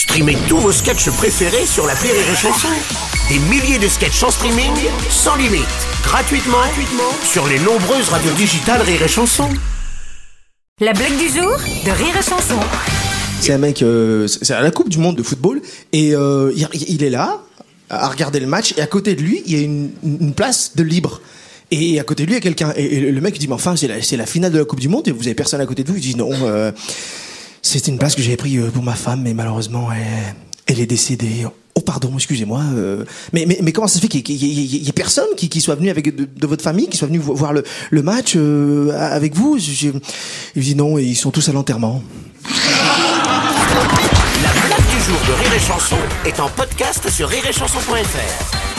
Streamez tous vos sketchs préférés sur la Rire et Chanson. Des milliers de sketchs en streaming, sans limite, gratuitement, gratuitement sur les nombreuses radios digitales Rire et Chanson. La blague du jour de Rire et Chanson. C'est un mec, euh, c'est à la Coupe du Monde de football et euh, il, il est là à regarder le match et à côté de lui il y a une, une place de libre. Et à côté de lui, il y a quelqu'un. Et, et le mec dit, mais enfin, c'est la, c'est la finale de la Coupe du Monde et vous avez personne à côté de vous. Il dit, non, euh, c'était une place que j'avais pris euh, pour ma femme, mais malheureusement, elle, est décédée. Oh, pardon, excusez-moi. euh, mais, comment ça se fait qu'il y, ait- personne qui, soit venu avec de, votre famille, qui soit venu vo- voir le, match euh, avec vous? Il dit, non, ils sont tous à l'enterrement. La blague du jour de Rire et Chanson est en podcast sur rireetchanson.fr.